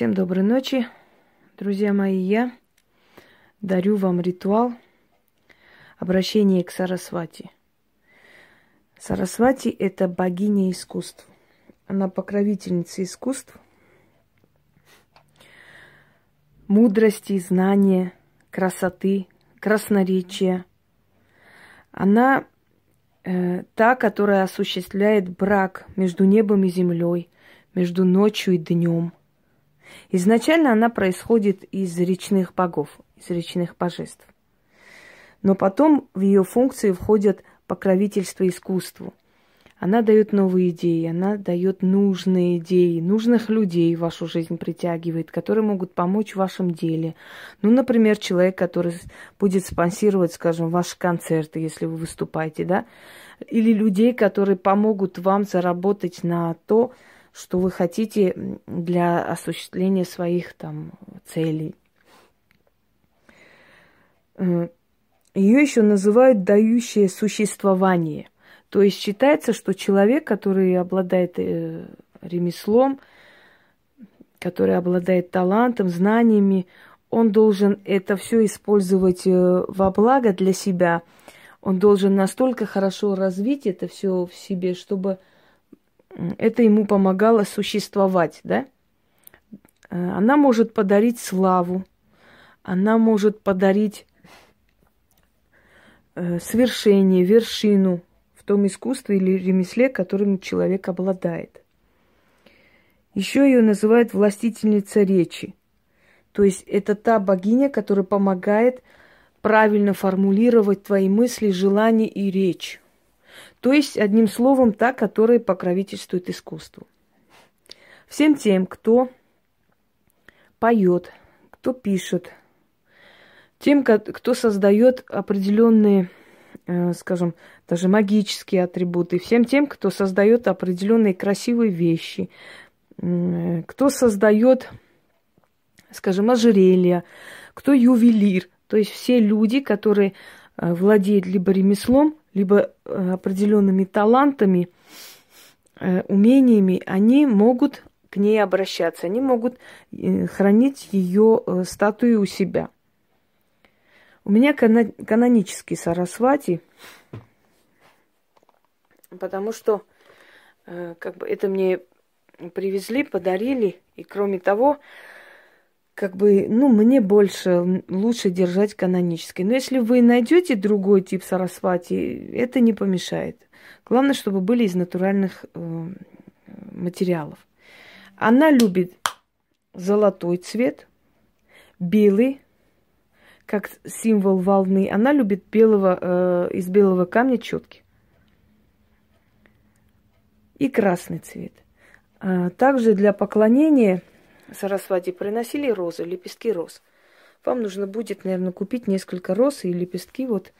Всем доброй ночи, друзья мои. Я дарю вам ритуал обращения к Сарасвати. Сарасвати – это богиня искусств. Она покровительница искусств, мудрости, знания, красоты, красноречия. Она э, та, которая осуществляет брак между небом и землей, между ночью и днем – Изначально она происходит из речных богов, из речных божеств. Но потом в ее функции входят покровительство искусству. Она дает новые идеи, она дает нужные идеи, нужных людей в вашу жизнь притягивает, которые могут помочь в вашем деле. Ну, например, человек, который будет спонсировать, скажем, ваши концерты, если вы выступаете, да, или людей, которые помогут вам заработать на то, что вы хотите для осуществления своих там целей. Э, Ее еще называют дающее существование. То есть считается, что человек, который обладает э, ремеслом, который обладает талантом, знаниями, он должен это все использовать э, во благо для себя. Он должен настолько хорошо развить это все в себе, чтобы это ему помогало существовать, да? Э, она может подарить славу, она может подарить э, свершение, вершину в том искусстве или ремесле, которым человек обладает. Еще ее называют властительница речи. То есть это та богиня, которая помогает правильно формулировать твои мысли, желания и речь. То есть, одним словом, та, которая покровительствует искусству. Всем тем, кто поет, кто пишет, тем, кто создает определенные, э, скажем, даже магические атрибуты, всем тем, кто создает определенные красивые вещи, кто создает, скажем, ожерелья, кто ювелир, то есть все люди, которые э, владеют либо ремеслом, либо э, определенными талантами, э, умениями, они могут к ней обращаться, они могут э, хранить ее статую у себя. У меня канонический Сарасвати, потому что как бы это мне привезли, подарили, и кроме того, как бы, ну, мне больше лучше держать канонический. Но если вы найдете другой тип сарасвати, это не помешает. Главное, чтобы были из натуральных э, материалов. Она любит золотой цвет, белый, как символ волны. Она любит белого, э, из белого камня четки. И красный цвет. А также для поклонения Сарасвати приносили розы, лепестки роз. Вам нужно будет, наверное, купить несколько роз и лепестки вот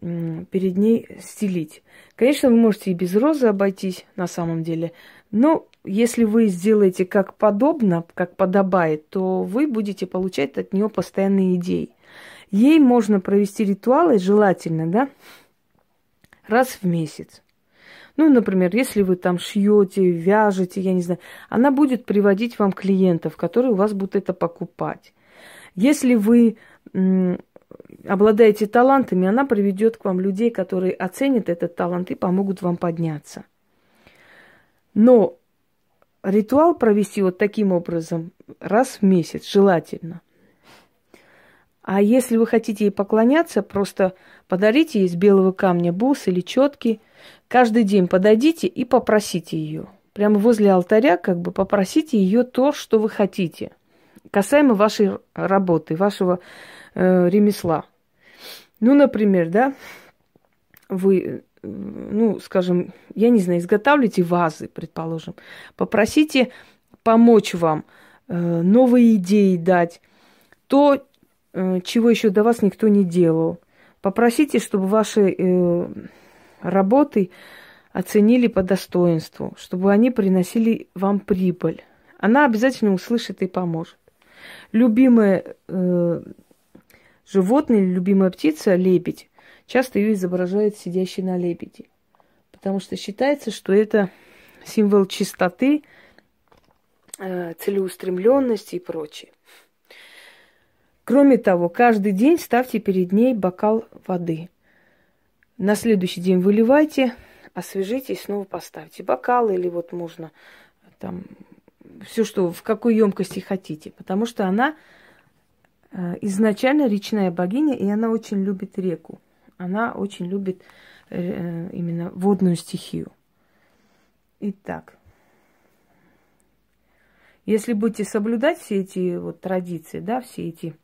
перед ней стелить. Конечно, вы можете и без розы обойтись на самом деле, но если вы сделаете как подобно, как подобает, то вы будете получать от нее постоянные идеи. Ей можно провести ритуалы, желательно, да, раз в месяц. Ну, например, если вы там шьете, вяжете, я не знаю, она будет приводить вам клиентов, которые у вас будут это покупать. Если вы обладаете талантами, она приведет к вам людей, которые оценят этот талант и помогут вам подняться. Но ритуал провести вот таким образом раз в месяц желательно. А если вы хотите ей поклоняться, просто подарите ей из белого камня бус или четки. Каждый день подойдите и попросите ее. Прямо возле алтаря как бы попросите ее то, что вы хотите. Касаемо вашей работы, вашего э, ремесла. Ну, например, да, вы, ну, скажем, я не знаю, изготавливаете вазы, предположим. Попросите помочь вам, э, новые идеи дать. То, Э, чего еще до вас никто не делал. Попросите, чтобы ваши э, работы оценили по достоинству, чтобы они приносили вам прибыль. Она обязательно услышит и поможет. Любимое э, животное или любимая птица – лебедь. Часто ее изображают сидящей на лебеди. Потому что считается, что это символ чистоты, э, целеустремленности и прочее. Кроме того, каждый день ставьте перед ней бокал воды. На следующий день выливайте, освежите и снова поставьте бокал или вот можно там все, что в какой емкости хотите, потому что она э, изначально речная богиня, и она очень любит реку. Она очень любит э, именно водную стихию. Итак, если будете соблюдать все эти вот традиции, да, все эти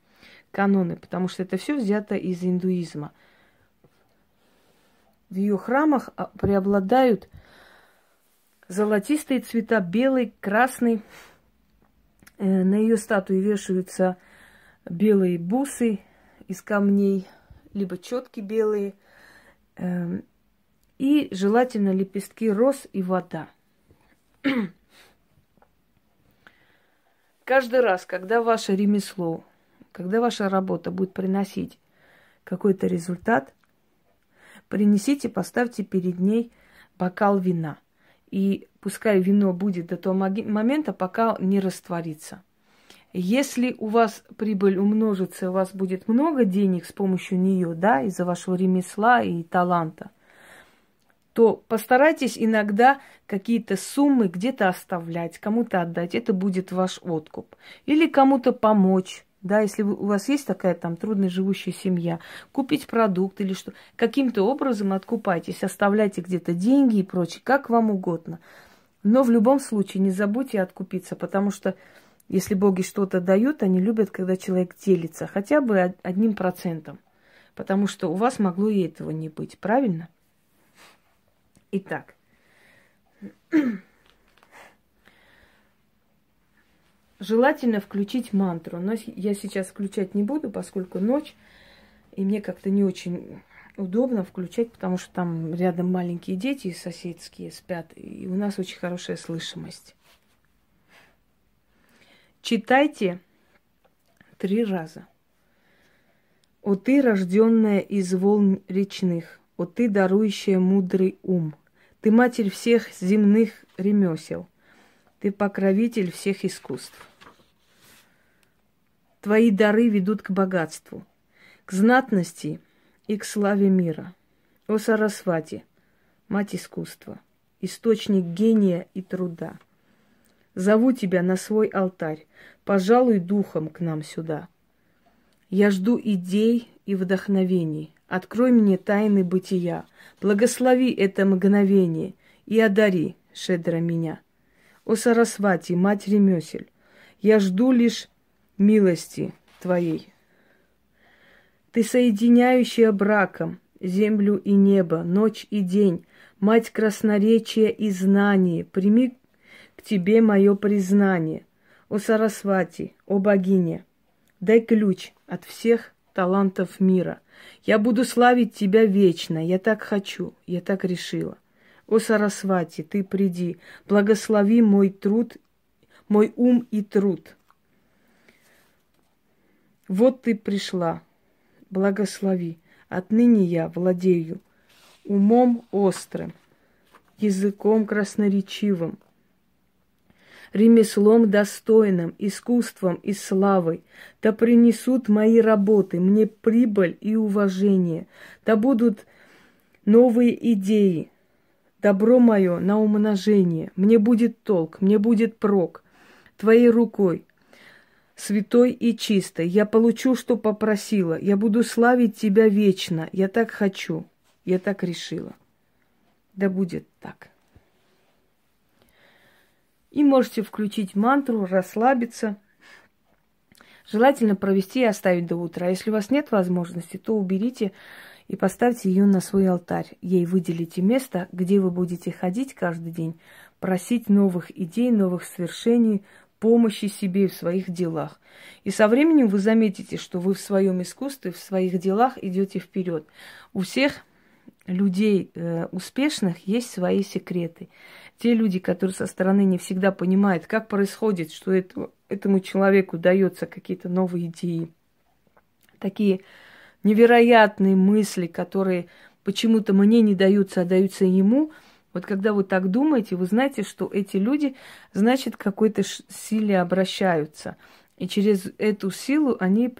каноны, потому что это все взято из индуизма. В ее храмах а, преобладают золотистые цвета, белый, красный. Э, на ее статуе вешаются белые бусы из камней, либо четки белые. Эм, и желательно лепестки роз и вода. Каждый раз, когда ваше ремесло, когда ваша работа будет приносить какой-то результат, принесите, поставьте перед ней бокал вина. И пускай вино будет до того момента, пока не растворится. Если у вас прибыль умножится, у вас будет много денег с помощью нее, да, из-за вашего ремесла и таланта, то постарайтесь иногда какие-то суммы где-то оставлять, кому-то отдать. Это будет ваш откуп. Или кому-то помочь. Да, если у вас есть такая там трудно живущая семья, купить продукт или что, каким-то образом откупайтесь, оставляйте где-то деньги и прочее, как вам угодно. Но в любом случае не забудьте откупиться, потому что если боги что-то дают, они любят, когда человек делится хотя бы одним процентом. Потому что у вас могло и этого не быть, правильно? Итак, желательно включить мантру, но я сейчас включать не буду, поскольку ночь, и мне как-то не очень удобно включать, потому что там рядом маленькие дети соседские спят, и у нас очень хорошая слышимость. Читайте три раза. О ты, рожденная из волн речных, о ты, дарующая мудрый ум, ты матерь всех земных ремесел, ты покровитель всех искусств. Твои дары ведут к богатству, к знатности и к славе мира. О Сарасвати, мать искусства, источник гения и труда. Зову тебя на свой алтарь, пожалуй, духом к нам сюда. Я жду идей и вдохновений. Открой мне тайны бытия, благослови это мгновение и одари шедро меня. О Сарасвати, мать ремесель, я жду лишь милости Твоей. Ты соединяющая браком землю и небо, ночь и день, мать красноречия и знания, прими к Тебе мое признание. О Сарасвати, о богиня, дай ключ от всех талантов мира. Я буду славить Тебя вечно, я так хочу, я так решила. О Сарасвати, Ты приди, благослови мой труд, мой ум и труд. Вот ты пришла, благослови. Отныне я владею умом острым, языком красноречивым, ремеслом достойным, искусством и славой. Да принесут мои работы мне прибыль и уважение. Да будут новые идеи, добро мое на умножение. Мне будет толк, мне будет прок. Твоей рукой святой и чистой. Я получу, что попросила. Я буду славить тебя вечно. Я так хочу. Я так решила. Да будет так. И можете включить мантру, расслабиться. Желательно провести и оставить до утра. Если у вас нет возможности, то уберите и поставьте ее на свой алтарь. Ей выделите место, где вы будете ходить каждый день, просить новых идей, новых свершений, помощи себе в своих делах. И со временем вы заметите, что вы в своем искусстве, в своих делах идете вперед. У всех людей э, успешных есть свои секреты. Те люди, которые со стороны не всегда понимают, как происходит, что это, этому человеку дается какие-то новые идеи, такие невероятные мысли, которые почему-то мне не даются, а даются ему – Вот когда вы так думаете, вы знаете, что эти люди, значит, к какой-то силе обращаются. И через эту силу они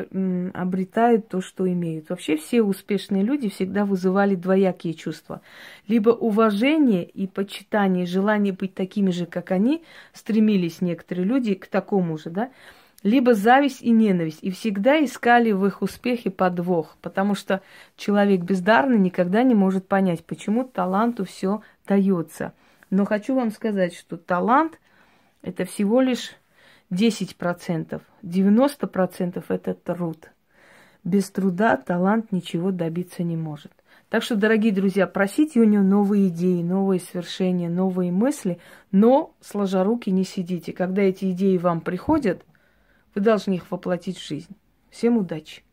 обретают то, что имеют. Вообще все успешные люди всегда вызывали двоякие чувства. Либо уважение и почитание, желание быть такими же, как они, стремились некоторые люди к такому же, да, либо зависть и ненависть. И всегда искали в их успехе подвох, потому что человек бездарный никогда не может понять, почему таланту все дается. Но хочу вам сказать, что талант – это всего лишь 10%. 90% это труд. Без труда талант ничего добиться не может. Так что, дорогие друзья, просите у него новые идеи, новые свершения, новые мысли, но сложа руки не сидите. Когда эти идеи вам приходят, вы должны их воплотить в жизнь. Всем удачи!